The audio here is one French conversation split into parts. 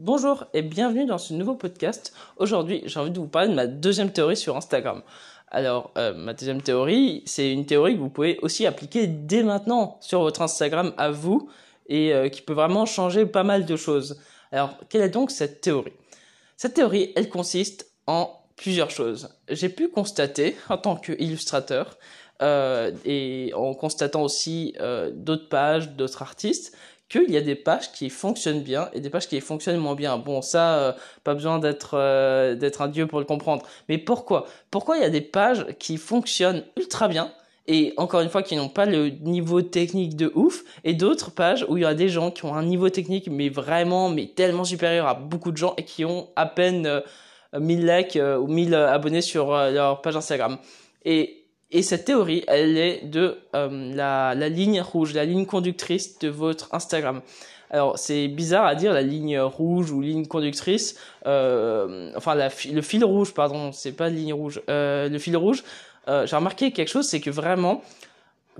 Bonjour et bienvenue dans ce nouveau podcast. Aujourd'hui, j'ai envie de vous parler de ma deuxième théorie sur Instagram. Alors, euh, ma deuxième théorie, c'est une théorie que vous pouvez aussi appliquer dès maintenant sur votre Instagram à vous et euh, qui peut vraiment changer pas mal de choses. Alors, quelle est donc cette théorie? Cette théorie, elle consiste en plusieurs choses. J'ai pu constater en tant qu'illustrateur euh, et en constatant aussi d'autres pages, d'autres artistes, qu'il y a des pages qui fonctionnent bien et des pages qui fonctionnent moins bien. Bon, ça, euh, pas besoin d'être euh, d'être un dieu pour le comprendre. Mais pourquoi? Pourquoi il y a des pages qui fonctionnent ultra bien et encore une fois qui n'ont pas le niveau technique de ouf et d'autres pages où il y a des gens qui ont un niveau technique mais vraiment mais tellement supérieur à beaucoup de gens et qui ont à peine euh, 1000 likes euh, ou 1000 abonnés sur leur page Instagram. Et et cette théorie, elle est de euh, la, la, ligne rouge, la ligne conductrice de votre Instagram. Alors c'est bizarre à dire la ligne rouge ou ligne conductrice, euh, enfin la, le fil rouge, pardon, c'est pas ligne rouge, euh, le fil rouge. Euh, j'ai remarqué quelque chose, c'est que vraiment,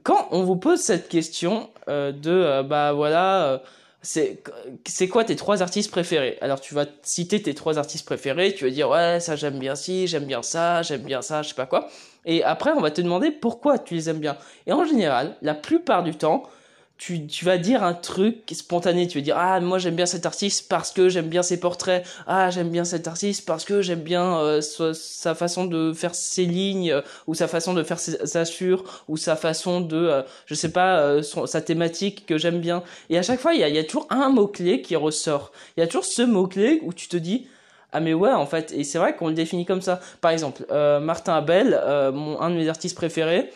quand on vous pose cette question euh, de, bah voilà c'est quoi tes trois artistes préférés? Alors tu vas citer tes trois artistes préférés, tu vas dire ouais ça j'aime bien ci, j'aime bien ça, j'aime bien ça, je sais pas quoi. Et après on va te demander pourquoi tu les aimes bien. Et en général, la plupart du temps, tu, tu vas dire un truc spontané, tu vas dire ah moi j'aime bien cet artiste parce que j'aime bien ses portraits, ah j'aime bien cet artiste parce que j'aime bien euh, sa, façon de faire ses lignes euh, ou sa façon de faire ses assures ou sa façon de euh, je sais pas euh, sa thématique que j'aime bien. Et à chaque fois il y a, y a toujours un mot clé qui ressort. Il y a toujours ce mot clé où tu te dis ah mais ouais en fait et c'est vrai qu'on le définit comme ça. Par exemple Martin Abel, mon un de mes artistes préférés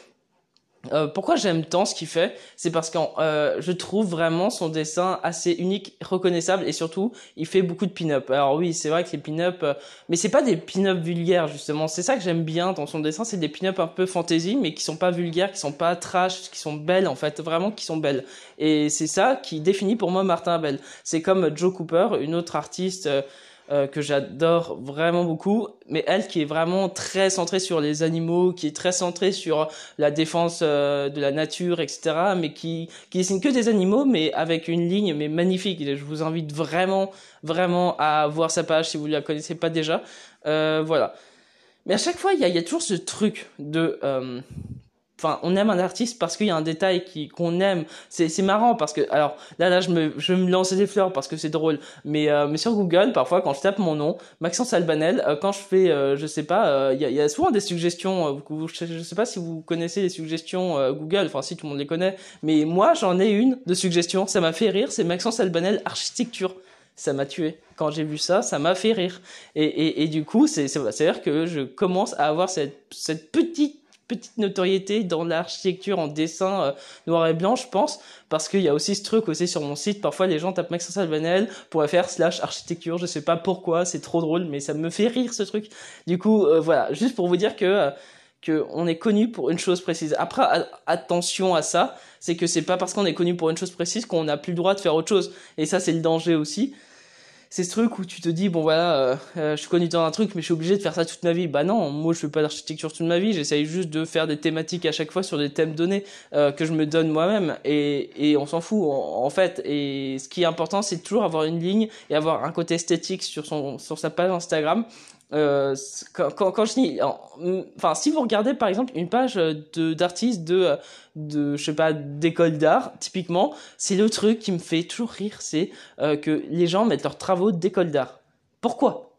euh, pourquoi j'aime tant ce qu'il fait? C'est parce que euh, je trouve vraiment son dessin assez unique, reconnaissable et surtout il fait beaucoup de pin-up. Alors oui, c'est vrai que les pin-up, euh, mais c'est pas des pin-up vulgaires justement. C'est ça que j'aime bien dans son dessin, c'est des pin-up un peu fantasy, mais qui sont pas vulgaires, qui sont pas trash, qui sont belles en fait, vraiment qui sont belles. Et c'est ça qui définit pour moi Martin Abel. C'est comme Joe Cooper, une autre artiste. Euh, que j'adore vraiment beaucoup, mais elle qui est vraiment très centrée sur les animaux, qui est très centrée sur la défense euh, de la nature, etc., mais qui, qui dessine que des animaux, mais avec une ligne mais magnifique. Je vous invite vraiment, vraiment à voir sa page si vous ne la connaissez pas déjà. Euh, voilà. Mais à chaque fois, il y a, toujours ce truc de enfin on aime un artiste parce qu'il y a un détail qu'on aime. C'est marrant parce que alors là là je me je me lancer des fleurs parce que c'est drôle. Mais euh, mais sur Google parfois quand je tape mon nom Maxence Albanel euh, quand je fais euh, je sais pas il y a, y, a, souvent des suggestions je, je sais pas si vous connaissez les suggestions Google. Enfin si tout le monde les connaît. Mais moi j'en ai une de suggestions ça m'a fait rire. C'est Maxence Albanel architecture. Ça m'a tué. Quand j'ai vu ça, ça m'a fait rire. Et, du coup, c'est, c'est, que je commence à avoir cette petite petite notoriété dans l'architecture en dessin euh, noir et blanc, je pense, parce qu'il y a aussi ce truc aussi sur mon site. Parfois, les gens tapent Maxence Albanel pour faire slash architecture. Je sais pas pourquoi, c'est trop drôle, mais ça me fait rire ce truc. Du coup, euh, voilà, juste pour vous dire que euh, est connu pour une chose précise. Après, attention à ça, c'est que c'est pas parce qu'on est connu pour une chose précise qu'on n'a plus le droit de faire autre chose. Et ça, c'est le danger aussi c'est ce truc où tu te dis bon voilà euh, euh, je suis connu dans un truc mais je suis obligé de faire ça toute ma vie. Bah non moi je fais pas d'architecture toute ma vie. J'essaye juste de faire des thématiques à chaque fois sur des thèmes donnés euh, que je me donne moi-même. Et, et on s'en fout en, fait. Et ce qui est important c'est toujours avoir une ligne et avoir un côté esthétique sur son sur sa page Instagram euh, quand, je dis, enfin, si vous regardez par exemple une page de d'artistes de, de, je sais pas, d'école d'art, typiquement, c'est le truc qui me fait toujours rire, c'est euh, que les gens mettent leurs travaux d'école d'art. Pourquoi?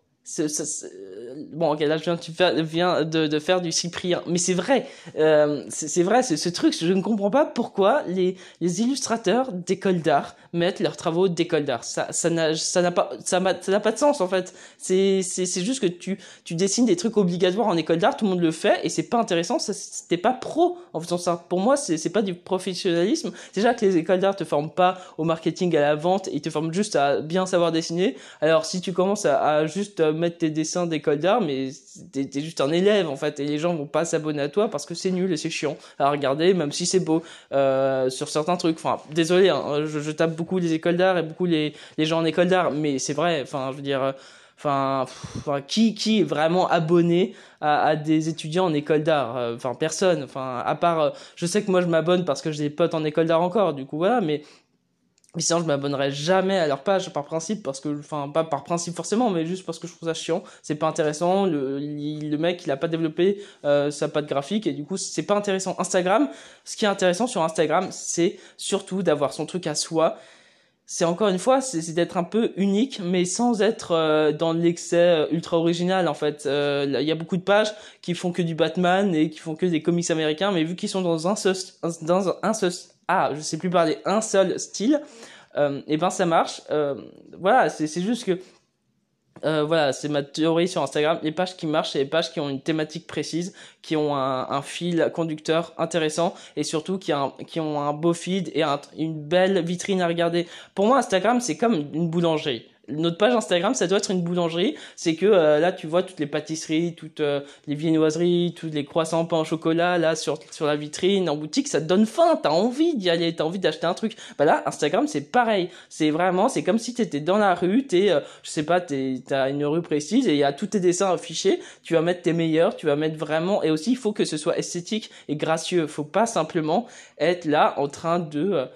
Bon, ok, là je viens, tu viens de, de faire du Cyprien, mais c'est vrai, euh, c'est, vrai, ce truc, je ne comprends pas pourquoi les, les illustrateurs d'école d'art mettent leurs travaux d'école d'art. Ça, ça n'a, ça n'a pas, ça n'a pas de sens en fait. C'est, c'est, juste que tu, tu dessines des trucs obligatoires en école d'art, tout le monde le fait et c'est pas intéressant. Ça, c'était pas pro en faisant ça. Pour moi, c'est, c'est pas du professionnalisme. Déjà que les écoles d'art te forment pas au marketing, à la vente, ils te forment juste à bien savoir dessiner. Alors si tu commences à, à juste mettre tes dessins d'école d'art, mais t'es, t'es juste un élève en fait, et les gens vont pas s'abonner à toi parce que c'est nul et c'est chiant à regarder, même si c'est beau euh, sur certains trucs. Enfin, désolé, hein, je, je, tape beaucoup les écoles d'art et beaucoup les, les gens en école d'art, mais c'est vrai. Enfin, je veux dire. Enfin, qui qui est vraiment abonné à, à des étudiants en école d'art? Enfin, personne. Enfin, à part, je sais que moi je m'abonne parce que j'ai des potes en école d'art encore. Du coup, voilà. Mais Mais sinon, je m'abonnerai jamais à leur page par principe, parce que, enfin, pas par principe forcément, mais juste parce que je trouve ça chiant. C'est pas intéressant. Le, le mec, il a pas développé euh, sa patte graphique et du coup, c'est pas intéressant. Instagram, ce qui est intéressant sur Instagram, c'est surtout d'avoir son truc à soi. C'est encore une fois, c'est d'être un peu unique, mais sans être euh, dans l'excès euh, ultra original en fait. Euh, il y a beaucoup de pages qui font que du Batman et qui font que des comics américains, mais vu qu'ils sont dans un seul, dans un seul ah, je sais plus parler un seul style, euh, et ben ça marche. Euh, voilà, c'est juste que euh, voilà, c'est ma théorie sur Instagram. Les pages qui marchent, c'est les pages qui ont une thématique précise, qui ont un, un fil conducteur intéressant et surtout qui, a qui ont un beau feed et une belle vitrine à regarder. Pour moi, Instagram, c'est comme une boulangerie notre page Instagram, ça doit être une boulangerie. C'est que euh, là, tu vois toutes les pâtisseries, toutes euh, les viennoiseries, tous les croissants pain au chocolat là sur sur la vitrine en boutique, ça te donne faim. T'as envie d'y aller, t'as envie d'acheter un truc. Bah là, Instagram, c'est pareil. C'est vraiment, c'est comme si t'étais dans la rue, t'es, euh, je sais pas, t'as une rue précise et il y a tous tes dessins affichés. Tu vas mettre tes meilleurs, tu vas mettre vraiment. Et aussi, il faut que ce soit esthétique et gracieux. Faut pas simplement être là en train de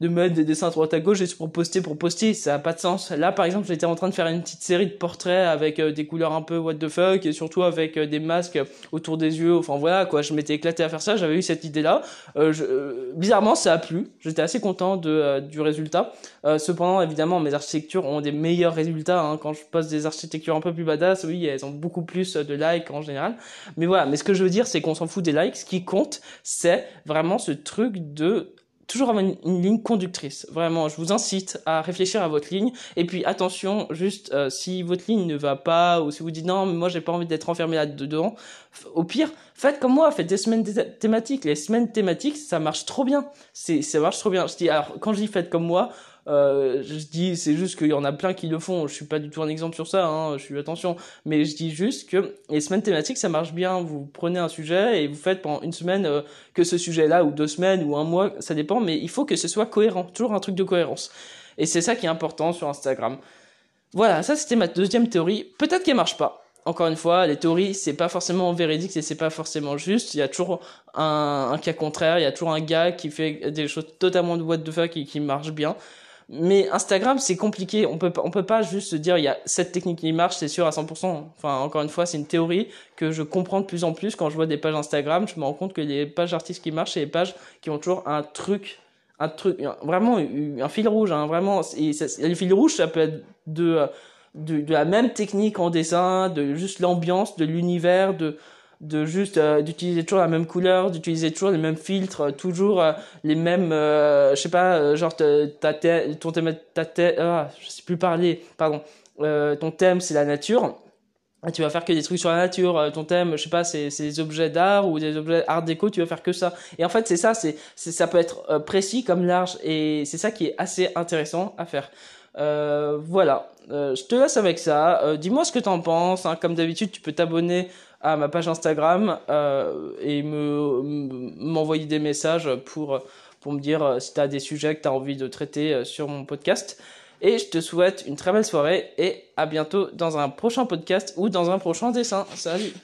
de mettre des dessins à droite à gauche juste pour poster pour poster, ça a pas de sens. Là, par exemple, j'étais en train de faire une petite série de portraits avec euh, des couleurs un peu what the fuck et surtout avec euh, des masques autour des yeux. Enfin voilà, quoi, je m'étais éclaté à faire ça. J'avais eu cette idée-là. Euh, je, bizarrement, ça a plu. J'étais assez content de du résultat. cependant, évidemment, mes architectures ont des meilleurs résultats. Hein. Quand je poste des architectures un peu plus badass, oui, elles ont beaucoup plus de likes en général. Mais voilà. Mais ce que je veux dire, c'est qu'on s'en fout des likes. Ce qui compte, c'est vraiment ce truc de toujours avoir une, ligne conductrice. Vraiment, je vous incite à réfléchir à votre ligne. Et puis attention, juste euh, si votre ligne ne va pas ou si vous dites non, mais moi j'ai pas envie d'être enfermé là-dedans, au pire, faites comme moi, faites des semaines thématiques. Les semaines thématiques, ça marche trop bien. C'est ça marche trop bien. Je dis alors quand je dis comme moi, euh, je dis, c'est juste qu'il y en a plein qui le font. Je suis pas du tout un exemple sur ça. Hein, je suis attention, mais je dis juste que les semaines thématiques, ça marche bien. Vous prenez un sujet et vous faites pendant une semaine euh, que ce sujet-là, ou deux semaines, ou un mois, ça dépend. Mais il faut que ce soit cohérent. Toujours un truc de cohérence. Et c'est ça qui est important sur Instagram. Voilà, ça c'était ma deuxième théorie. Peut-être qu'elle marche pas encore une fois, les théories, c'est pas forcément véridique et c'est pas forcément juste. Il y a toujours un, un, cas contraire, il y a toujours un gars qui fait des choses totalement de what the fuck et qui marche bien. Mais Instagram, c'est compliqué. On peut, on peut pas juste se dire, il y a cette technique qui marche, c'est sûr à 100%. Enfin, encore une fois, c'est une théorie que je comprends de plus en plus quand je vois des pages Instagram. Je me rends compte que les pages artistes qui marchent, c'est les pages qui ont toujours un truc, un truc, vraiment un fil rouge, hein, vraiment. Et le fil rouge, ça peut être de, de la même technique en dessin, de juste l'ambiance, de l'univers, de, de juste euh, d'utiliser toujours la même couleur, d'utiliser toujours les mêmes filtres, euh, toujours euh, les mêmes, je sais pas, genre ta tête, ton thème, ta tête, ah, je sais plus parler, pardon, ton thème c'est la nature. tu vas faire que des trucs sur la nature. Ton thème, je sais pas, c'est des objets d'art ou des objets art déco. Tu vas faire que ça. Et en fait, c'est ça. C'est ça peut être précis comme large. Et c'est ça qui est assez intéressant à faire. Voilà. je te laisse avec ça. Dis-moi ce que t'en penses. Hein. Comme d'habitude, tu peux t'abonner à ma page Instagram euh, et me m'envoyer des messages pour pour me dire euh, si tu as des sujets que tu as envie de traiter euh, sur mon podcast. Et je te souhaite une très belle soirée et à bientôt dans un prochain podcast ou dans un prochain dessin. Salut